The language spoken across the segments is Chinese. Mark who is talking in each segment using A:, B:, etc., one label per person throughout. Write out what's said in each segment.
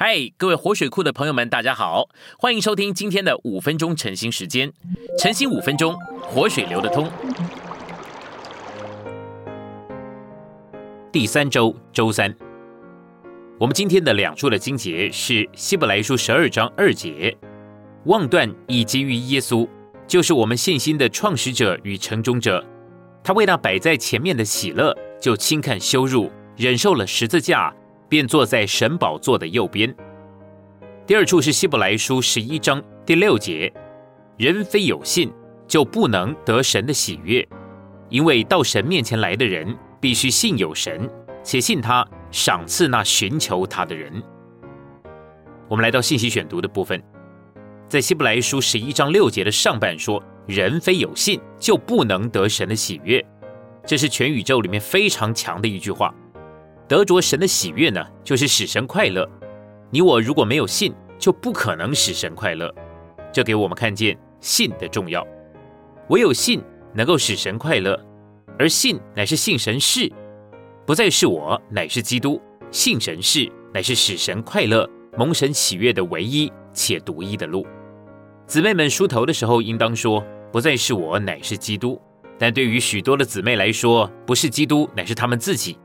A: 嗨，各位活水库的朋友们，大家好，欢迎收听今天的五分钟晨兴时间。晨兴五分钟，活水流得通。第三周周三，我们今天的两处的经节是希伯来书十二章二节，望断以及于耶稣，就是我们信心的创始者与成终者。他为那摆在前面的喜乐，就轻看羞辱，忍受了十字架。便坐在神宝座的右边。第二处是希伯来书十一章第六节：人非有信，就不能得神的喜悦，因为到神面前来的人，必须信有神，且信他赏赐那寻求他的人。我们来到信息选读的部分，在希伯来书十一章六节的上半说：人非有信，就不能得神的喜悦。这是全宇宙里面非常强的一句话。得着神的喜悦呢，就是使神快乐。你我如果没有信，就不可能使神快乐。这给我们看见信的重要。唯有信能够使神快乐，而信乃是信神事，不再是我，乃是基督。信神事乃是使神快乐、蒙神喜悦的唯一且独一的路。姊妹们梳头的时候，应当说：不再是我，乃是基督。但对于许多的姊妹来说，不是基督，乃是他们自己。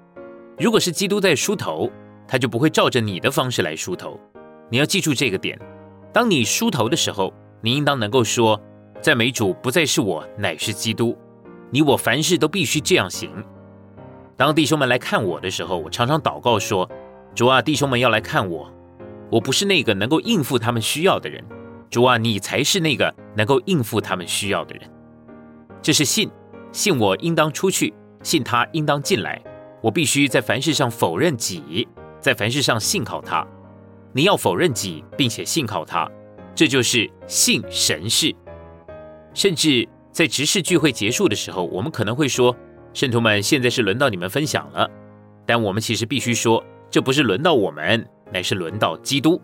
A: 如果是基督在梳头，他就不会照着你的方式来梳头。你要记住这个点。当你梳头的时候，你应当能够说：“在美主，不再是我，乃是基督。你我凡事都必须这样行。”当弟兄们来看我的时候，我常常祷告说：“主啊，弟兄们要来看我，我不是那个能够应付他们需要的人。主啊，你才是那个能够应付他们需要的人。”这是信，信我应当出去，信他应当进来。我必须在凡事上否认己，在凡事上信靠他。你要否认己，并且信靠他，这就是信神事。甚至在执事聚会结束的时候，我们可能会说：“圣徒们，现在是轮到你们分享了。”但我们其实必须说，这不是轮到我们，乃是轮到基督。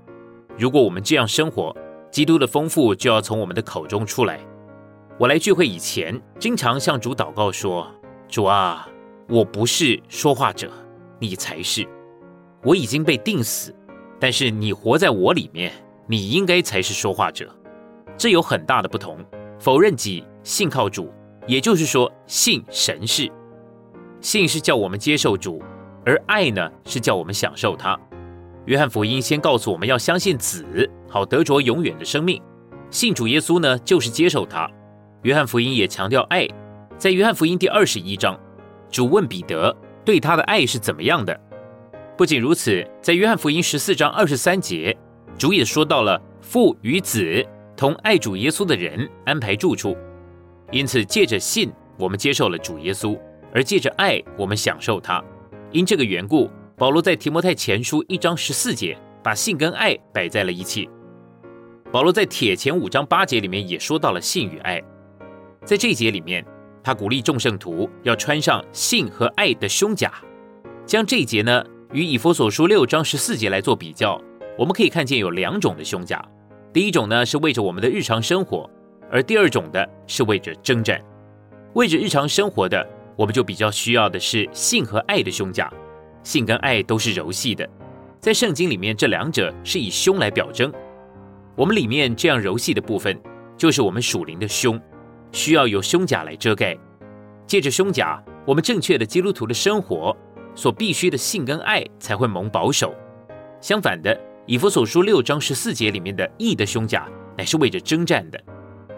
A: 如果我们这样生活，基督的丰富就要从我们的口中出来。我来聚会以前，经常向主祷告说：“主啊。”我不是说话者，你才是。我已经被定死，但是你活在我里面，你应该才是说话者。这有很大的不同。否认己，信靠主，也就是说信神是。信是叫我们接受主，而爱呢是叫我们享受他。约翰福音先告诉我们要相信子，好得着永远的生命。信主耶稣呢，就是接受他。约翰福音也强调爱，在约翰福音第二十一章。主问彼得对他的爱是怎么样的？不仅如此，在约翰福音十四章二十三节，主也说到了父与子同爱主耶稣的人安排住处。因此，借着信，我们接受了主耶稣；而借着爱，我们享受他。因这个缘故，保罗在提摩太前书一章十四节，把信跟爱摆在了一起。保罗在铁前五章八节里面也说到了信与爱，在这一节里面。他鼓励众圣徒要穿上信和爱的胸甲，将这一节呢与以弗所书六章十四节来做比较，我们可以看见有两种的胸甲，第一种呢是为着我们的日常生活，而第二种的是为着征战。为着日常生活的，我们就比较需要的是信和爱的胸甲。性跟爱都是柔细的，在圣经里面，这两者是以胸来表征。我们里面这样柔细的部分，就是我们属灵的胸。需要有胸甲来遮盖，借着胸甲，我们正确的基督徒的生活所必须的性跟爱才会蒙保守。相反的，以弗所书六章十四节里面的义的胸甲，乃是为着征战的。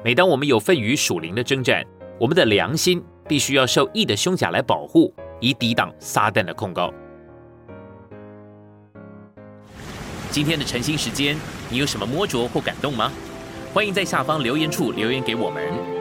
A: 每当我们有份于属灵的征战，我们的良心必须要受义的胸甲来保护，以抵挡撒旦的控告。今天的晨兴时间，你有什么摸着或感动吗？欢迎在下方留言处留言给我们。